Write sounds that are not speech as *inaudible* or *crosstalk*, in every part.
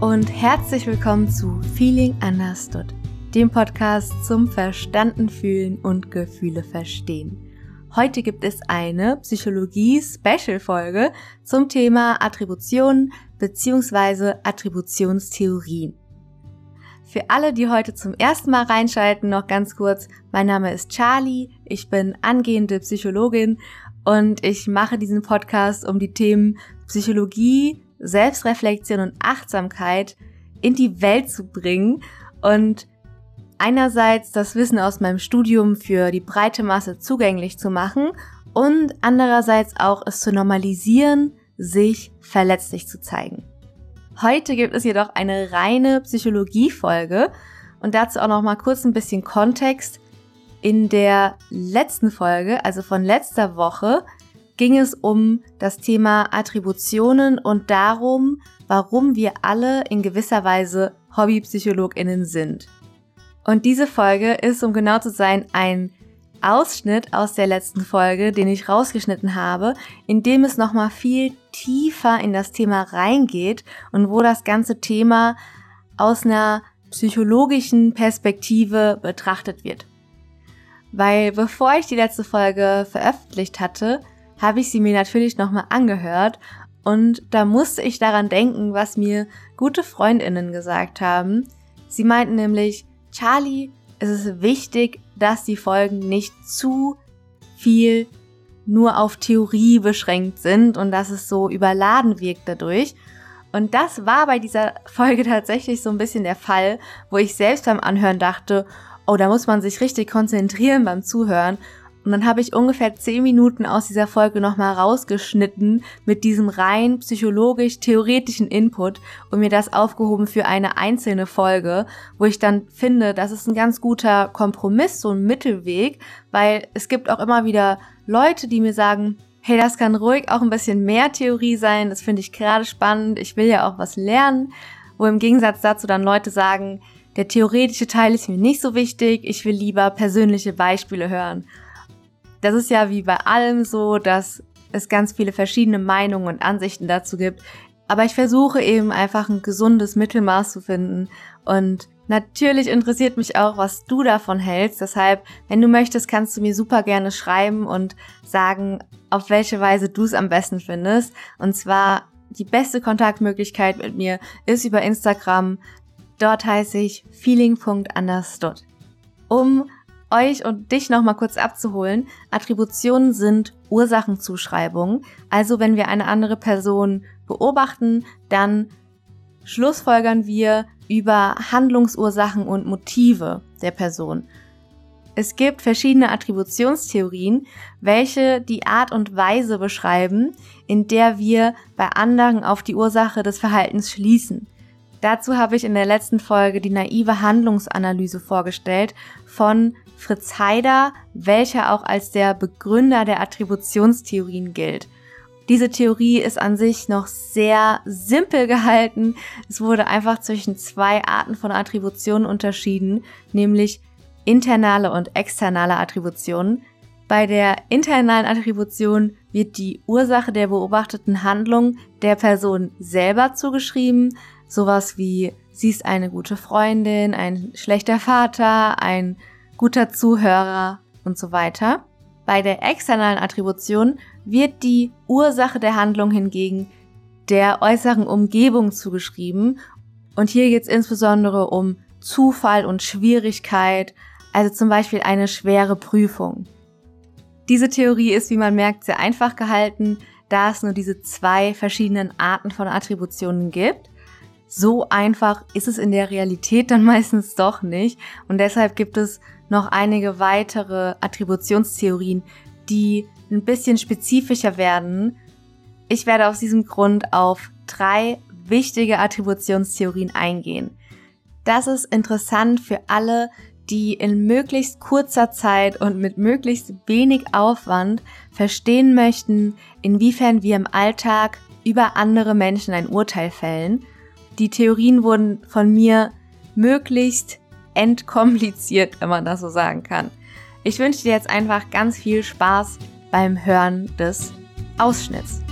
und herzlich willkommen zu Feeling Understood, dem Podcast zum Verstanden fühlen und Gefühle verstehen. Heute gibt es eine Psychologie-Special-Folge zum Thema Attributionen bzw. Attributionstheorien. Für alle, die heute zum ersten Mal reinschalten, noch ganz kurz, mein Name ist Charlie, ich bin angehende Psychologin und ich mache diesen Podcast, um die Themen Psychologie, Selbstreflexion und Achtsamkeit in die Welt zu bringen und einerseits das Wissen aus meinem Studium für die breite Masse zugänglich zu machen und andererseits auch es zu normalisieren, sich verletzlich zu zeigen. Heute gibt es jedoch eine reine Psychologie-Folge und dazu auch noch mal kurz ein bisschen Kontext. In der letzten Folge, also von letzter Woche, ging es um das Thema Attributionen und darum, warum wir alle in gewisser Weise Hobbypsychologinnen sind. Und diese Folge ist, um genau zu sein, ein Ausschnitt aus der letzten Folge, den ich rausgeschnitten habe, in dem es nochmal viel tiefer in das Thema reingeht und wo das ganze Thema aus einer psychologischen Perspektive betrachtet wird. Weil bevor ich die letzte Folge veröffentlicht hatte, habe ich sie mir natürlich nochmal angehört und da musste ich daran denken, was mir gute Freundinnen gesagt haben. Sie meinten nämlich, Charlie, es ist wichtig, dass die Folgen nicht zu viel nur auf Theorie beschränkt sind und dass es so überladen wirkt dadurch. Und das war bei dieser Folge tatsächlich so ein bisschen der Fall, wo ich selbst beim Anhören dachte, oh, da muss man sich richtig konzentrieren beim Zuhören. Und dann habe ich ungefähr zehn Minuten aus dieser Folge nochmal rausgeschnitten mit diesem rein psychologisch-theoretischen Input und mir das aufgehoben für eine einzelne Folge, wo ich dann finde, das ist ein ganz guter Kompromiss, so ein Mittelweg, weil es gibt auch immer wieder Leute, die mir sagen, hey, das kann ruhig auch ein bisschen mehr Theorie sein, das finde ich gerade spannend, ich will ja auch was lernen, wo im Gegensatz dazu dann Leute sagen, der theoretische Teil ist mir nicht so wichtig, ich will lieber persönliche Beispiele hören. Das ist ja wie bei allem so, dass es ganz viele verschiedene Meinungen und Ansichten dazu gibt. Aber ich versuche eben einfach ein gesundes Mittelmaß zu finden. Und natürlich interessiert mich auch, was du davon hältst. Deshalb, wenn du möchtest, kannst du mir super gerne schreiben und sagen, auf welche Weise du es am besten findest. Und zwar die beste Kontaktmöglichkeit mit mir ist über Instagram. Dort heiße ich feeling.understood. Um euch und dich nochmal kurz abzuholen. Attributionen sind Ursachenzuschreibungen. Also wenn wir eine andere Person beobachten, dann schlussfolgern wir über Handlungsursachen und Motive der Person. Es gibt verschiedene Attributionstheorien, welche die Art und Weise beschreiben, in der wir bei anderen auf die Ursache des Verhaltens schließen. Dazu habe ich in der letzten Folge die naive Handlungsanalyse vorgestellt von Fritz Haider, welcher auch als der Begründer der Attributionstheorien gilt. Diese Theorie ist an sich noch sehr simpel gehalten. Es wurde einfach zwischen zwei Arten von Attributionen unterschieden, nämlich internale und externe Attributionen. Bei der internalen Attribution wird die Ursache der beobachteten Handlung der Person selber zugeschrieben. Sowas wie sie ist eine gute Freundin, ein schlechter Vater, ein guter Zuhörer und so weiter. Bei der externen Attribution wird die Ursache der Handlung hingegen der äußeren Umgebung zugeschrieben. Und hier geht es insbesondere um Zufall und Schwierigkeit, also zum Beispiel eine schwere Prüfung. Diese Theorie ist, wie man merkt, sehr einfach gehalten, da es nur diese zwei verschiedenen Arten von Attributionen gibt. So einfach ist es in der Realität dann *laughs* meistens doch nicht und deshalb gibt es noch einige weitere Attributionstheorien, die ein bisschen spezifischer werden. Ich werde aus diesem Grund auf drei wichtige Attributionstheorien eingehen. Das ist interessant für alle, die in möglichst kurzer Zeit und mit möglichst wenig Aufwand verstehen möchten, inwiefern wir im Alltag über andere Menschen ein Urteil fällen. Die Theorien wurden von mir möglichst entkompliziert, wenn man das so sagen kann. Ich wünsche dir jetzt einfach ganz viel Spaß beim Hören des Ausschnitts.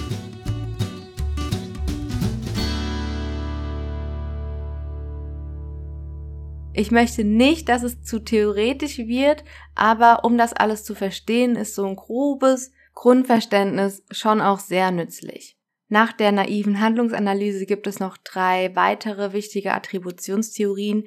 Ich möchte nicht, dass es zu theoretisch wird, aber um das alles zu verstehen, ist so ein grobes Grundverständnis schon auch sehr nützlich. Nach der naiven Handlungsanalyse gibt es noch drei weitere wichtige Attributionstheorien,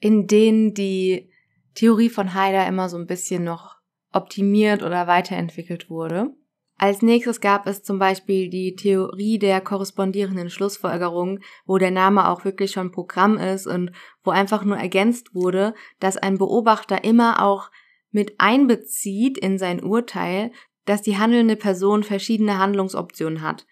in denen die Theorie von Haider immer so ein bisschen noch optimiert oder weiterentwickelt wurde. Als nächstes gab es zum Beispiel die Theorie der korrespondierenden Schlussfolgerung, wo der Name auch wirklich schon Programm ist und wo einfach nur ergänzt wurde, dass ein Beobachter immer auch mit einbezieht in sein Urteil, dass die handelnde Person verschiedene Handlungsoptionen hat.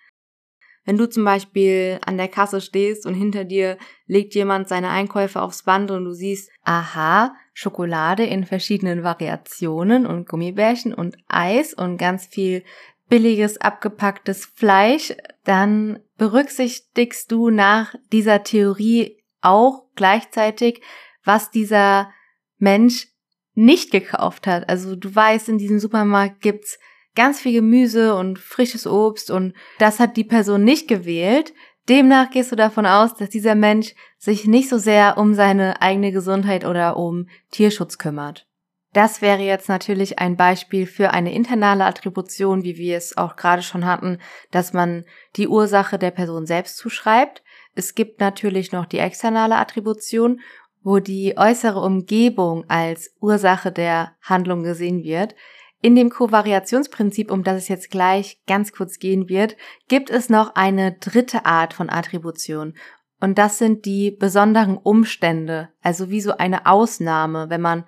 Wenn du zum Beispiel an der Kasse stehst und hinter dir legt jemand seine Einkäufe aufs Band und du siehst, aha, Schokolade in verschiedenen Variationen und Gummibärchen und Eis und ganz viel billiges abgepacktes Fleisch, dann berücksichtigst du nach dieser Theorie auch gleichzeitig, was dieser Mensch nicht gekauft hat. Also du weißt, in diesem Supermarkt gibt's ganz viel Gemüse und frisches Obst und das hat die Person nicht gewählt. Demnach gehst du davon aus, dass dieser Mensch sich nicht so sehr um seine eigene Gesundheit oder um Tierschutz kümmert. Das wäre jetzt natürlich ein Beispiel für eine internale Attribution, wie wir es auch gerade schon hatten, dass man die Ursache der Person selbst zuschreibt. Es gibt natürlich noch die externe Attribution, wo die äußere Umgebung als Ursache der Handlung gesehen wird. In dem Kovariationsprinzip, um das es jetzt gleich ganz kurz gehen wird, gibt es noch eine dritte Art von Attribution. Und das sind die besonderen Umstände, also wie so eine Ausnahme, wenn man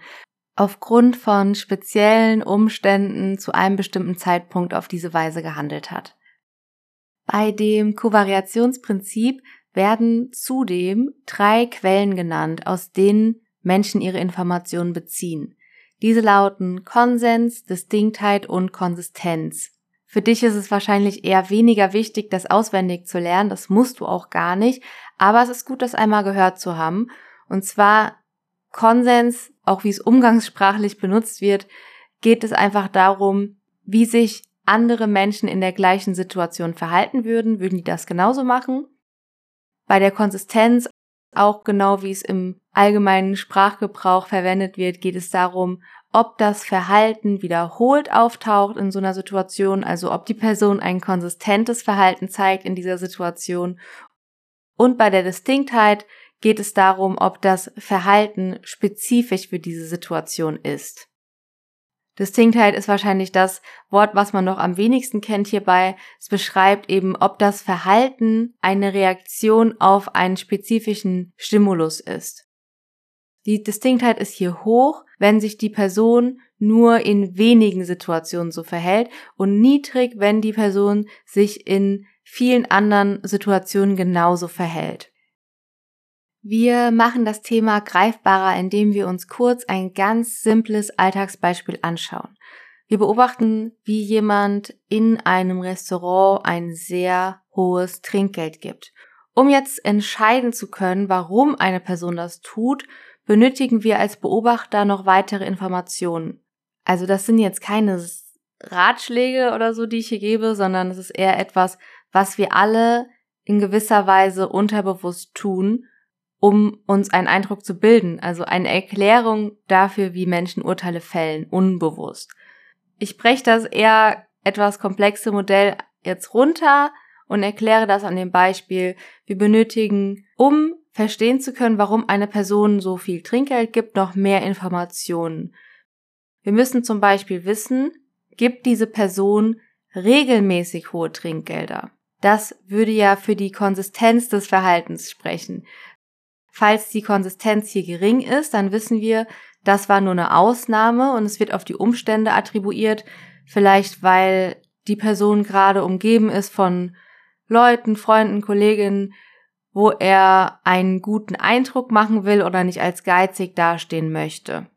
aufgrund von speziellen Umständen zu einem bestimmten Zeitpunkt auf diese Weise gehandelt hat. Bei dem Kovariationsprinzip werden zudem drei Quellen genannt, aus denen Menschen ihre Informationen beziehen. Diese lauten Konsens, Distinktheit und Konsistenz. Für dich ist es wahrscheinlich eher weniger wichtig, das auswendig zu lernen, das musst du auch gar nicht, aber es ist gut, das einmal gehört zu haben. Und zwar Konsens, auch wie es umgangssprachlich benutzt wird, geht es einfach darum, wie sich andere Menschen in der gleichen Situation verhalten würden, würden die das genauso machen. Bei der Konsistenz auch genau wie es im allgemeinen Sprachgebrauch verwendet wird, geht es darum, ob das Verhalten wiederholt auftaucht in so einer Situation, also ob die Person ein konsistentes Verhalten zeigt in dieser Situation. Und bei der Distinktheit geht es darum, ob das Verhalten spezifisch für diese Situation ist. Distinktheit ist wahrscheinlich das Wort, was man noch am wenigsten kennt hierbei. Es beschreibt eben, ob das Verhalten eine Reaktion auf einen spezifischen Stimulus ist. Die Distinktheit ist hier hoch, wenn sich die Person nur in wenigen Situationen so verhält und niedrig, wenn die Person sich in vielen anderen Situationen genauso verhält. Wir machen das Thema greifbarer, indem wir uns kurz ein ganz simples Alltagsbeispiel anschauen. Wir beobachten, wie jemand in einem Restaurant ein sehr hohes Trinkgeld gibt. Um jetzt entscheiden zu können, warum eine Person das tut, benötigen wir als Beobachter noch weitere Informationen. Also das sind jetzt keine Ratschläge oder so, die ich hier gebe, sondern es ist eher etwas, was wir alle in gewisser Weise unterbewusst tun, um uns einen Eindruck zu bilden, also eine Erklärung dafür, wie Menschen Urteile fällen, unbewusst. Ich breche das eher etwas komplexe Modell jetzt runter und erkläre das an dem Beispiel, wir benötigen, um verstehen zu können, warum eine Person so viel Trinkgeld gibt, noch mehr Informationen. Wir müssen zum Beispiel wissen, gibt diese Person regelmäßig hohe Trinkgelder. Das würde ja für die Konsistenz des Verhaltens sprechen. Falls die Konsistenz hier gering ist, dann wissen wir, das war nur eine Ausnahme und es wird auf die Umstände attribuiert, vielleicht weil die Person gerade umgeben ist von Leuten, Freunden, Kolleginnen, wo er einen guten Eindruck machen will oder nicht als geizig dastehen möchte.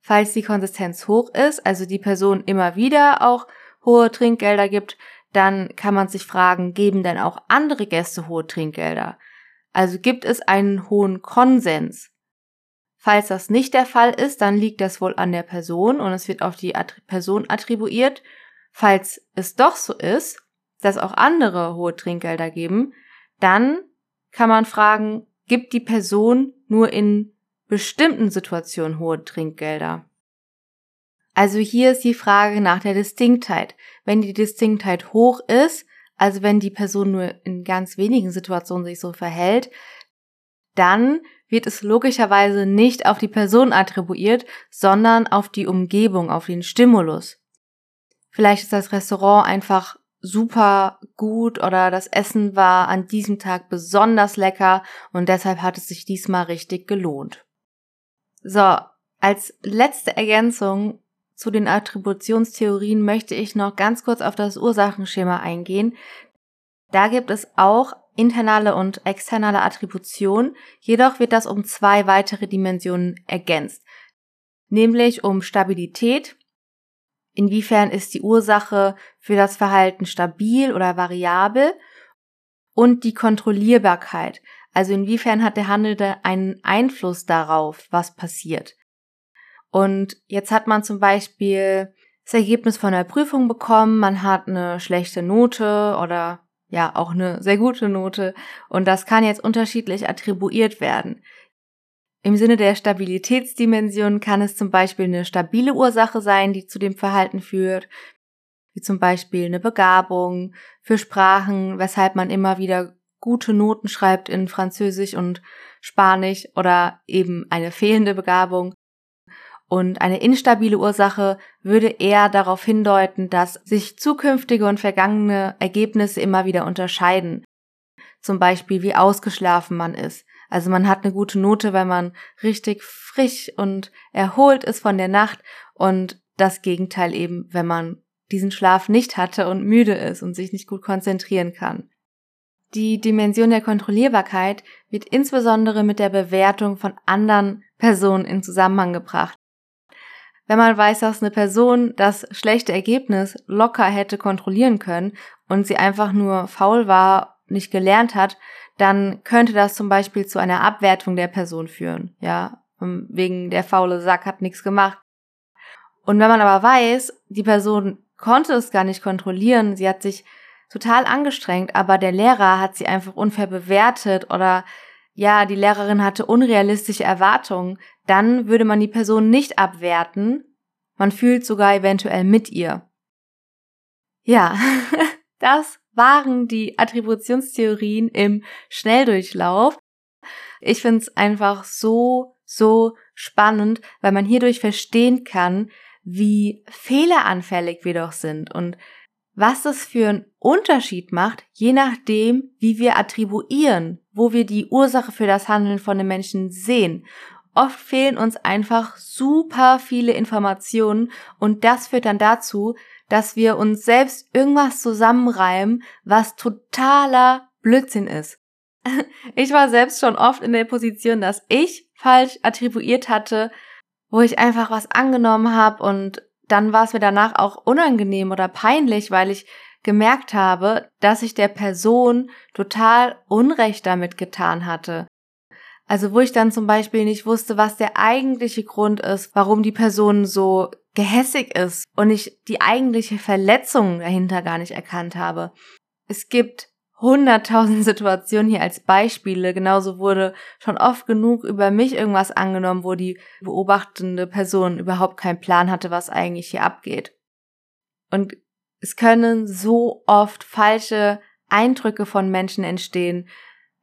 Falls die Konsistenz hoch ist, also die Person immer wieder auch hohe Trinkgelder gibt, dann kann man sich fragen, geben denn auch andere Gäste hohe Trinkgelder? Also gibt es einen hohen Konsens. Falls das nicht der Fall ist, dann liegt das wohl an der Person und es wird auf die Person attribuiert. Falls es doch so ist, dass auch andere hohe Trinkgelder geben, dann kann man fragen, gibt die Person nur in bestimmten Situationen hohe Trinkgelder. Also hier ist die Frage nach der Distinktheit. Wenn die Distinktheit hoch ist, also wenn die Person nur in ganz wenigen Situationen sich so verhält, dann wird es logischerweise nicht auf die Person attribuiert, sondern auf die Umgebung, auf den Stimulus. Vielleicht ist das Restaurant einfach super gut oder das Essen war an diesem Tag besonders lecker und deshalb hat es sich diesmal richtig gelohnt. So, als letzte Ergänzung zu den Attributionstheorien möchte ich noch ganz kurz auf das Ursachenschema eingehen. Da gibt es auch internale und externe Attribution, jedoch wird das um zwei weitere Dimensionen ergänzt, nämlich um Stabilität, inwiefern ist die Ursache für das Verhalten stabil oder variabel und die Kontrollierbarkeit, also inwiefern hat der Handelnde einen Einfluss darauf, was passiert. Und jetzt hat man zum Beispiel das Ergebnis von der Prüfung bekommen, man hat eine schlechte Note oder ja auch eine sehr gute Note und das kann jetzt unterschiedlich attribuiert werden. Im Sinne der Stabilitätsdimension kann es zum Beispiel eine stabile Ursache sein, die zu dem Verhalten führt, wie zum Beispiel eine Begabung für Sprachen, weshalb man immer wieder gute Noten schreibt in Französisch und Spanisch oder eben eine fehlende Begabung. Und eine instabile Ursache würde eher darauf hindeuten, dass sich zukünftige und vergangene Ergebnisse immer wieder unterscheiden. Zum Beispiel, wie ausgeschlafen man ist. Also man hat eine gute Note, weil man richtig frisch und erholt ist von der Nacht und das Gegenteil eben, wenn man diesen Schlaf nicht hatte und müde ist und sich nicht gut konzentrieren kann. Die Dimension der Kontrollierbarkeit wird insbesondere mit der Bewertung von anderen Personen in Zusammenhang gebracht. Wenn man weiß, dass eine Person das schlechte Ergebnis locker hätte kontrollieren können und sie einfach nur faul war, nicht gelernt hat, dann könnte das zum Beispiel zu einer Abwertung der Person führen, ja, wegen der faule Sack hat nichts gemacht. Und wenn man aber weiß, die Person konnte es gar nicht kontrollieren, sie hat sich total angestrengt, aber der Lehrer hat sie einfach unfair bewertet oder ja, die Lehrerin hatte unrealistische Erwartungen, dann würde man die Person nicht abwerten, man fühlt sogar eventuell mit ihr. Ja, *laughs* das waren die Attributionstheorien im Schnelldurchlauf. Ich finde es einfach so, so spannend, weil man hierdurch verstehen kann, wie fehleranfällig wir doch sind und was es für einen Unterschied macht, je nachdem, wie wir attribuieren, wo wir die Ursache für das Handeln von den Menschen sehen. Oft fehlen uns einfach super viele Informationen und das führt dann dazu, dass wir uns selbst irgendwas zusammenreimen, was totaler Blödsinn ist. *laughs* Ich war selbst schon oft in der Position, dass ich falsch attribuiert hatte, wo ich einfach was angenommen habe und dann war es mir danach auch unangenehm oder peinlich, weil ich gemerkt habe, dass ich der Person total Unrecht damit getan hatte. Also wo ich dann zum Beispiel nicht wusste, was der eigentliche Grund ist, warum die Person so gehässig ist und ich die eigentliche Verletzung dahinter gar nicht erkannt habe. Es gibt hunderttausend *laughs* Situationen hier als Beispiele. Genauso wurde schon oft genug über mich irgendwas angenommen, wo die beobachtende Person überhaupt keinen Plan hatte, was eigentlich hier abgeht. Und es können so oft falsche Eindrücke von Menschen entstehen,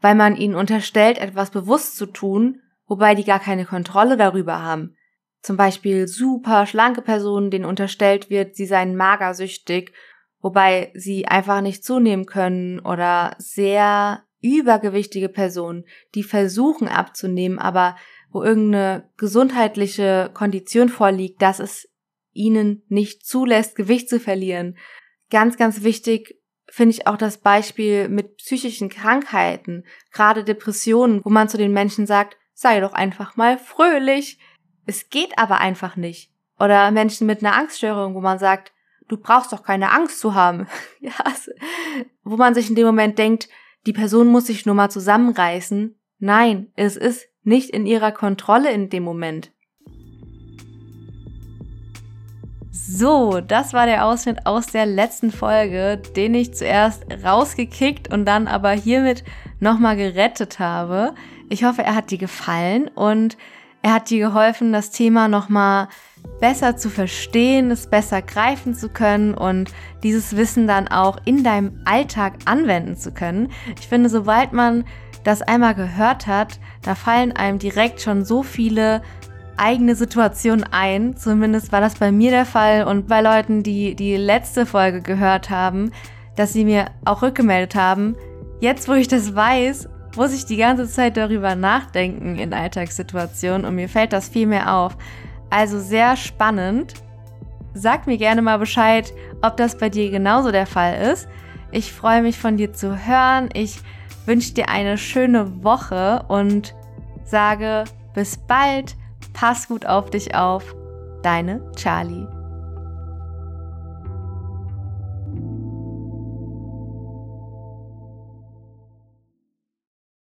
weil man ihnen unterstellt, etwas bewusst zu tun, wobei die gar keine Kontrolle darüber haben. Zum Beispiel super schlanke Personen, denen unterstellt wird, sie seien magersüchtig wobei sie einfach nicht zunehmen können oder sehr übergewichtige Personen, die versuchen abzunehmen, aber wo irgendeine gesundheitliche Kondition vorliegt, dass es ihnen nicht zulässt, Gewicht zu verlieren. Ganz, ganz wichtig finde ich auch das Beispiel mit psychischen Krankheiten, gerade Depressionen, wo man zu den Menschen sagt, sei doch einfach mal fröhlich. Es geht aber einfach nicht. Oder Menschen mit einer Angststörung, wo man sagt, du brauchst doch keine Angst zu haben. *laughs* ja, wo man sich in dem Moment denkt, die Person muss sich nur mal zusammenreißen. Nein, es ist nicht in ihrer Kontrolle in dem Moment. So, das war der Ausschnitt aus der letzten Folge, den ich zuerst rausgekickt und dann aber hiermit nochmal gerettet habe. Ich hoffe, er hat dir gefallen und Er hat dir geholfen, das Thema nochmal besser zu verstehen, es besser greifen zu können und dieses Wissen dann auch in deinem Alltag anwenden zu können. Ich finde, sobald man das einmal gehört hat, da fallen einem direkt schon so viele eigene Situationen ein. Zumindest war das bei mir der Fall und bei Leuten, die die letzte Folge gehört haben, dass sie mir auch rückgemeldet haben. Jetzt, wo ich das weiß, muss ich die ganze Zeit darüber nachdenken in Alltagssituationen und mir fällt das viel mehr auf. Also sehr spannend. Sag mir gerne mal Bescheid, ob das bei dir genauso der Fall ist. Ich freue mich von dir zu hören. Ich wünsche dir eine schöne Woche und sage bis bald. Pass gut auf dich auf. Deine Charlie.